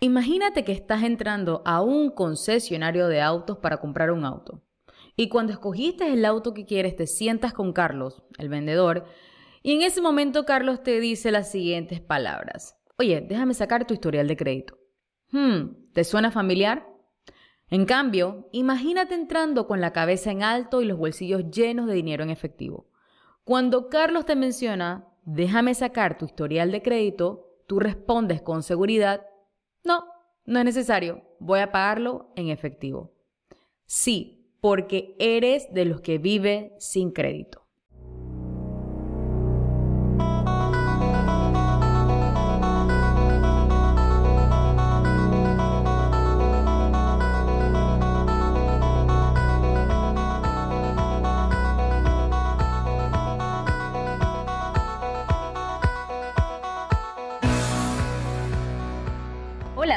Imagínate que estás entrando a un concesionario de autos para comprar un auto. Y cuando escogiste el auto que quieres, te sientas con Carlos, el vendedor, y en ese momento Carlos te dice las siguientes palabras. Oye, déjame sacar tu historial de crédito. Hmm, ¿te suena familiar? En cambio, imagínate entrando con la cabeza en alto y los bolsillos llenos de dinero en efectivo. Cuando Carlos te menciona, déjame sacar tu historial de crédito, tú respondes con seguridad, no, es necesario, voy a pagarlo en efectivo. Sí, porque eres de los que vive sin crédito.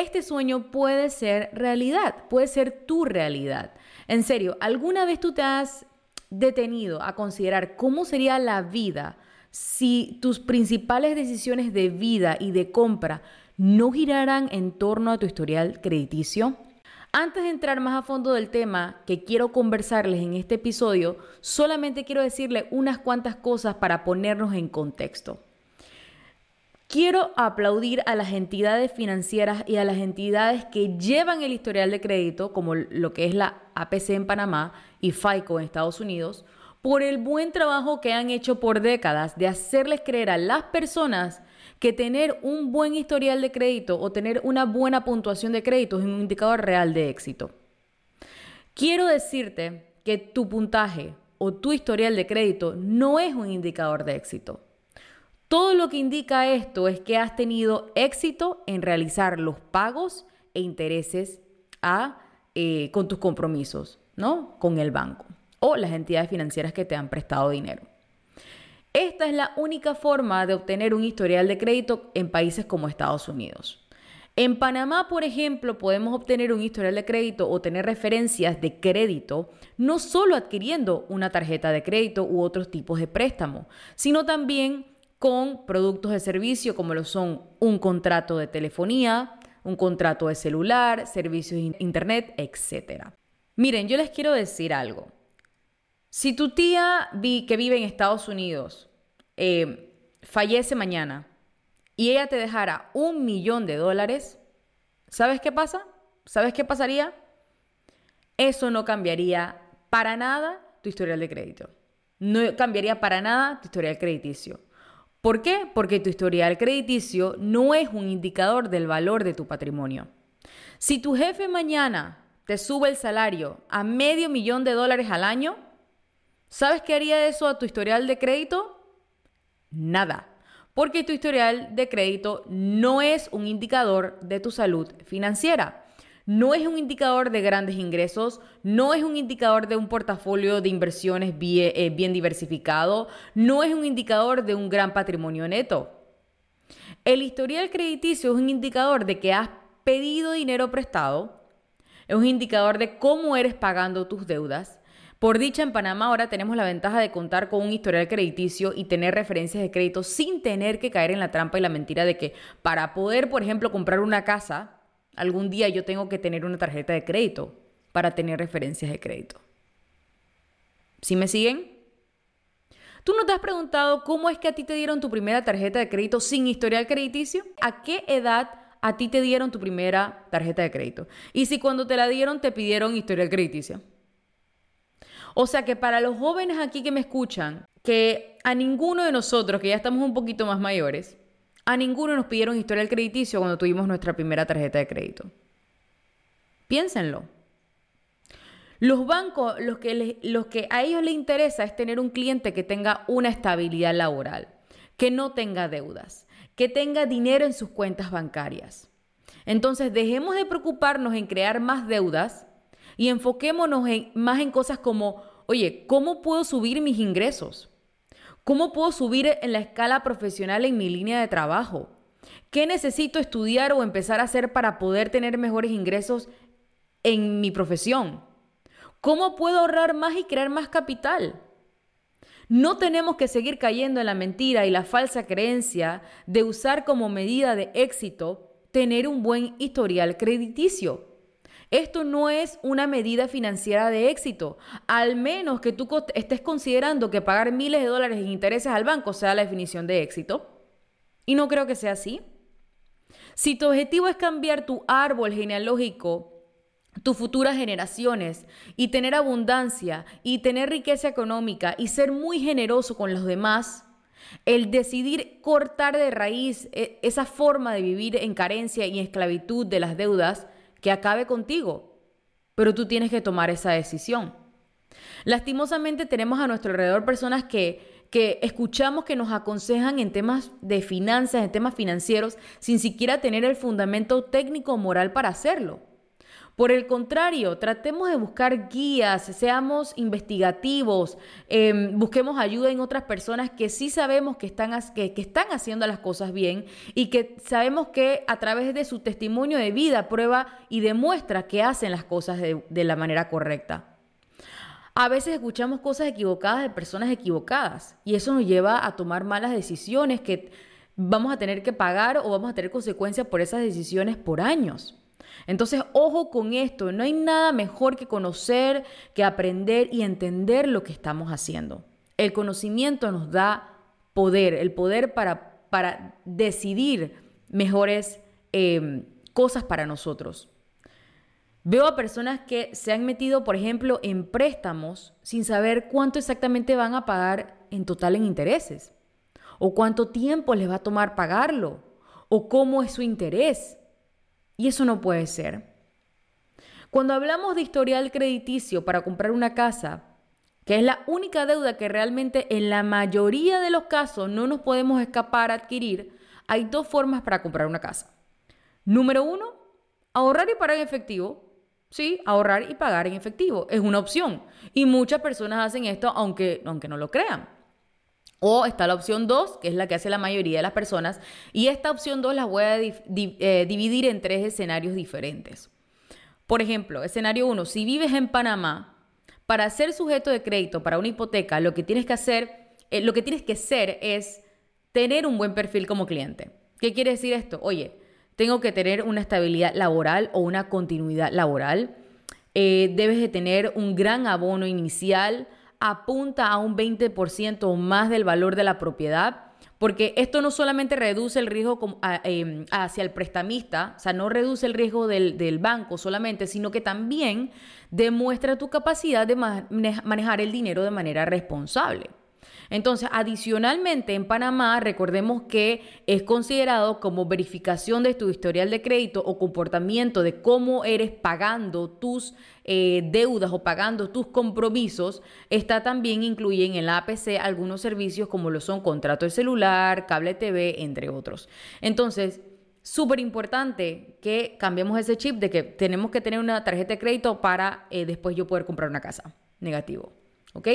Este sueño puede ser realidad, puede ser tu realidad. En serio, ¿alguna vez tú te has detenido a considerar cómo sería la vida si tus principales decisiones de vida y de compra no giraran en torno a tu historial crediticio? Antes de entrar más a fondo del tema que quiero conversarles en este episodio, solamente quiero decirle unas cuantas cosas para ponernos en contexto. Quiero aplaudir a las entidades financieras y a las entidades que llevan el historial de crédito, como lo que es la APC en Panamá y FICO en Estados Unidos, por el buen trabajo que han hecho por décadas de hacerles creer a las personas que tener un buen historial de crédito o tener una buena puntuación de crédito es un indicador real de éxito. Quiero decirte que tu puntaje o tu historial de crédito no es un indicador de éxito. Todo lo que indica esto es que has tenido éxito en realizar los pagos e intereses a, eh, con tus compromisos, ¿no? Con el banco o las entidades financieras que te han prestado dinero. Esta es la única forma de obtener un historial de crédito en países como Estados Unidos. En Panamá, por ejemplo, podemos obtener un historial de crédito o tener referencias de crédito no solo adquiriendo una tarjeta de crédito u otros tipos de préstamo, sino también con productos de servicio como lo son un contrato de telefonía, un contrato de celular, servicios de internet, etc. Miren, yo les quiero decir algo. Si tu tía que vive en Estados Unidos eh, fallece mañana y ella te dejara un millón de dólares, ¿sabes qué pasa? ¿Sabes qué pasaría? Eso no cambiaría para nada tu historial de crédito. No cambiaría para nada tu historial crediticio. ¿Por qué? Porque tu historial crediticio no es un indicador del valor de tu patrimonio. Si tu jefe mañana te sube el salario a medio millón de dólares al año, ¿sabes qué haría eso a tu historial de crédito? Nada, porque tu historial de crédito no es un indicador de tu salud financiera no es un indicador de grandes ingresos, no es un indicador de un portafolio de inversiones eh, bien, diversificado, no es un indicador de un gran patrimonio neto. El historial crediticio es un indicador de que has pedido dinero prestado, es un indicador de cómo eres pagando tus deudas. Por dicha, en Panamá ahora tenemos la ventaja de contar con un historial crediticio y tener referencias de crédito sin tener que caer en la trampa y la mentira de que para poder, por ejemplo, comprar una casa, Algún día yo tengo que tener una tarjeta de crédito para tener referencias de crédito. ¿Sí me siguen? ¿Tú no te has preguntado cómo es que a ti te dieron tu primera tarjeta de crédito sin historial crediticio? ¿A qué edad a ti te dieron tu primera tarjeta de crédito? Y si cuando te la dieron te pidieron historial crediticio. O sea que para los jóvenes aquí que me escuchan, que a ninguno de nosotros, que ya estamos un poquito más mayores, a ninguno nos pidieron historial crediticio cuando tuvimos nuestra primera tarjeta de crédito. Piénsenlo. Los bancos, los que, los que a ellos les interesa es tener un cliente que tenga una estabilidad laboral, que no tenga deudas, que tenga dinero en sus cuentas bancarias. Entonces, dejemos de preocuparnos en crear más deudas y enfoquémonos más en cosas como, oye, ¿cómo puedo subir mis ingresos? ¿Cómo puedo subir en la escala profesional en mi línea de trabajo? ¿Qué necesito estudiar o empezar a hacer para poder tener mejores ingresos en mi profesión? ¿Cómo puedo ahorrar más y crear más capital? No tenemos que seguir cayendo en la mentira y la falsa creencia de usar como medida de éxito tener un buen historial crediticio. Esto no es una medida financiera de éxito, al menos que tú estés considerando que pagar miles de dólares en intereses al banco sea la definición de éxito. Y no creo que sea así. Si tu objetivo es cambiar tu árbol genealógico, tus futuras generaciones, y tener abundancia, y tener riqueza económica, y ser muy generoso con los demás, el decidir cortar de raíz e, esa forma de vivir en carencia y esclavitud de las deudas, que acabe contigo. Pero tú tienes que tomar esa decisión. Lastimosamente tenemos a nuestro alrededor personas que, que escuchamos que nos aconsejan en temas de finanzas, en temas financieros, sin siquiera tener el fundamento técnico o moral para hacerlo. Por el contrario, tratemos de buscar guías, seamos investigativos, em, busquemos ayuda en otras personas que sí sabemos que están, haciendo las cosas bien y que sabemos que a través de su testimonio de vida prueba y demuestra que hacen las cosas de la manera correcta. A veces escuchamos cosas equivocadas de personas equivocadas y eso nos lleva a tomar malas decisiones que vamos a tener que pagar o vamos a tener consecuencias por esas decisiones por años. Entonces, ojo con esto, no hay nada mejor que conocer, que aprender y entender lo que estamos haciendo. El conocimiento nos da poder, el poder para, para decidir mejores em, cosas para nosotros. Veo a personas que se han metido, por ejemplo, en préstamos sin saber cuánto exactamente van a pagar en total en intereses, o cuánto tiempo les va a tomar pagarlo, o cómo es su interés. Y eso no puede ser. Cuando hablamos de historial crediticio para comprar una casa, que es la única deuda que realmente en la mayoría de los casos no nos podemos escapar a adquirir, hay dos formas para comprar una casa. Número uno, ahorrar y pagar en efectivo. Sí, ahorrar y pagar en efectivo es una opción. Y muchas personas hacen esto aunque, aunque no lo crean. O está la opción 2, que es la que hace la mayoría de las personas. Y esta opción 2 la voy a eh, dividir en tres escenarios diferentes. Por ejemplo, escenario 1, si vives en Panamá, para ser sujeto de crédito para una hipoteca, lo que tienes que hacer, eh, lo que tienes que ser es tener un buen perfil como cliente. ¿Qué quiere decir esto? Oye, tengo que tener una estabilidad laboral o una continuidad laboral. Eh, debes de tener un gran abono inicial apunta a un 20% o más del valor de la propiedad, porque esto no solamente reduce el riesgo em, hacia el prestamista, o sea, no reduce el riesgo del, del banco solamente, sino que también demuestra tu capacidad de manejar el dinero de manera responsable. Entonces, adicionalmente, en Panamá, recordemos que es considerado como verificación de tu historial de crédito o comportamiento de cómo eres pagando tus eh, deudas o pagando tus compromisos, está también incluyen en la APC algunos servicios como lo son contrato de celular, cable TV, entre otros. Entonces, súper importante que cambiemos ese chip de que tenemos que tener una tarjeta de crédito para eh, después yo poder comprar una casa. Negativo. ¿Ok?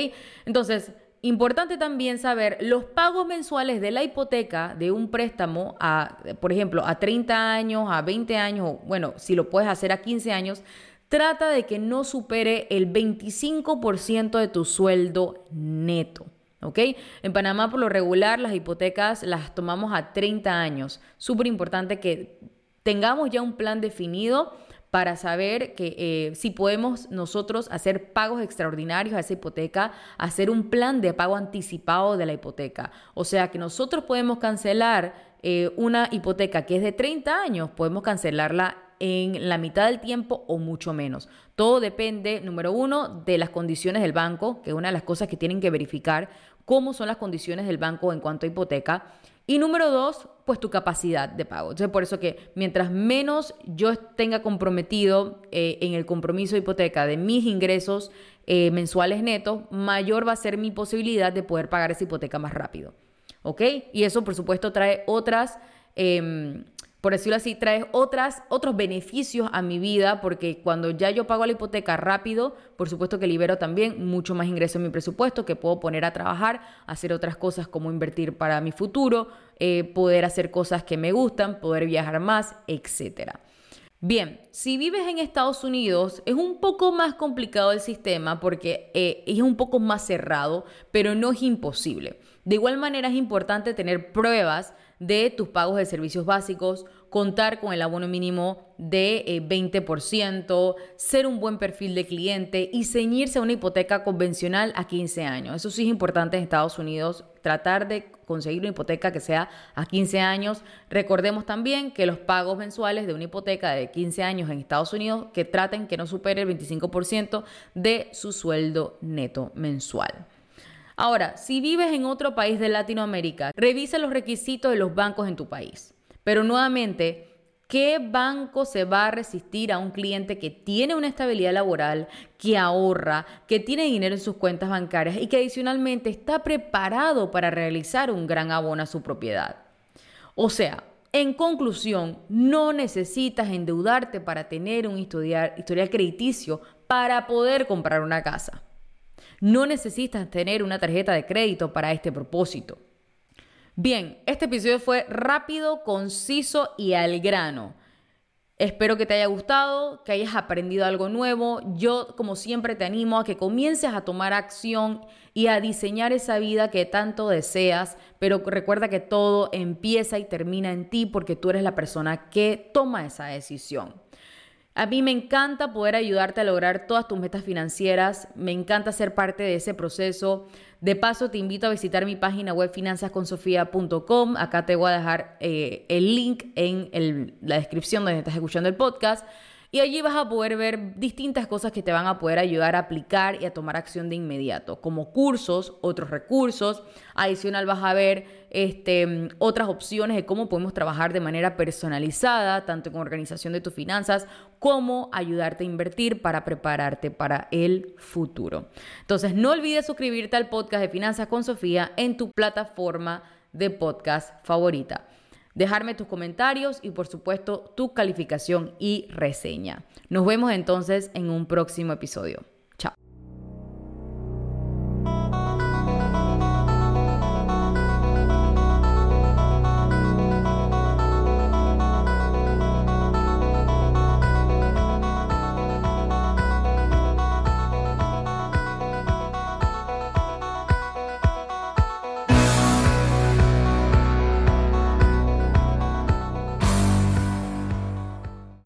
Entonces, Importante también saber los pagos mensuales de la hipoteca de un préstamo a, por ejemplo, a 30 años, a 20 años, bueno, si lo puedes hacer a 15 años, trata de que no supere el 25% de tu sueldo neto. ¿Ok? En Panamá, por lo regular, las hipotecas las tomamos a 30 años. Súper importante que tengamos ya un plan definido para saber que eh, si podemos nosotros hacer pagos extraordinarios a esa hipoteca, hacer un plan de pago anticipado de la hipoteca. O sea que nosotros podemos cancelar eh, una hipoteca que es de 30 años, podemos cancelarla en la mitad del tiempo o mucho menos. Todo depende, número uno, de las condiciones del banco, que es una de las cosas que tienen que verificar, cómo son las condiciones del banco en cuanto a hipoteca. Y número dos, pues tu capacidad de pago. Entonces, por eso que mientras menos yo tenga comprometido eh, en el compromiso de hipoteca de mis ingresos eh, mensuales netos, mayor va a ser mi posibilidad de poder pagar esa hipoteca más rápido. ¿Ok? Y eso, por supuesto, trae otras... Em, por decirlo así, trae otras, otros beneficios a mi vida porque cuando ya yo pago la hipoteca rápido, por supuesto que libero también mucho más ingreso en mi presupuesto que puedo poner a trabajar, hacer otras cosas como invertir para mi futuro, eh, poder hacer cosas que me gustan, poder viajar más, etcétera. Bien, si vives en Estados Unidos es un poco más complicado el sistema porque eh, es un poco más cerrado, pero no es imposible. De igual manera es importante tener pruebas de tus pagos de servicios básicos, contar con el abono mínimo de 20%, eh, ser un buen perfil de cliente y ceñirse a una hipoteca convencional a 15 años. Eso sí es importante en Estados Unidos, tratar de conseguir una hipoteca que sea a 15 años. Recordemos también que los pagos mensuales de una hipoteca de 15 años en Estados Unidos que traten que no supere el 25% de su sueldo neto mensual. Ahora, si vives en otro país de Latinoamérica, revisa los requisitos de los bancos en tu país. Pero nuevamente, ¿Qué banco se va a resistir a un cliente que tiene una estabilidad laboral, que ahorra, que tiene dinero en sus cuentas bancarias y que adicionalmente está preparado para realizar un gran abono a su propiedad? O sea, en conclusión, no necesitas endeudarte para tener un historial, historial crediticio para poder comprar una casa. No necesitas tener una tarjeta de crédito para este propósito. Bien, este episodio fue rápido, conciso y al grano. Espero que te haya gustado, que hayas aprendido algo nuevo. Yo, como siempre, te animo a que comiences a tomar acción y a diseñar esa vida que tanto deseas, pero recuerda que todo empieza y termina en ti porque tú eres la persona que toma esa decisión. A mí me encanta poder ayudarte a lograr todas tus metas financieras, me encanta ser parte de ese proceso. De paso, te invito a visitar mi página web finanzasconsofia.com. Acá te voy a dejar eh, el link en la descripción donde estás escuchando el podcast. Y allí vas a poder ver distintas cosas que te van a poder ayudar a aplicar y a tomar acción de inmediato, como cursos, otros recursos. Adicional vas a ver este, otras opciones de cómo podemos trabajar de manera personalizada, tanto con organización de tus finanzas, como ayudarte a invertir para prepararte para el futuro. Entonces, no olvides suscribirte al podcast de Finanzas con Sofía en tu plataforma de podcast favorita dejarme tus comentarios y por supuesto tu calificación y reseña. Nos vemos entonces en un próximo episodio.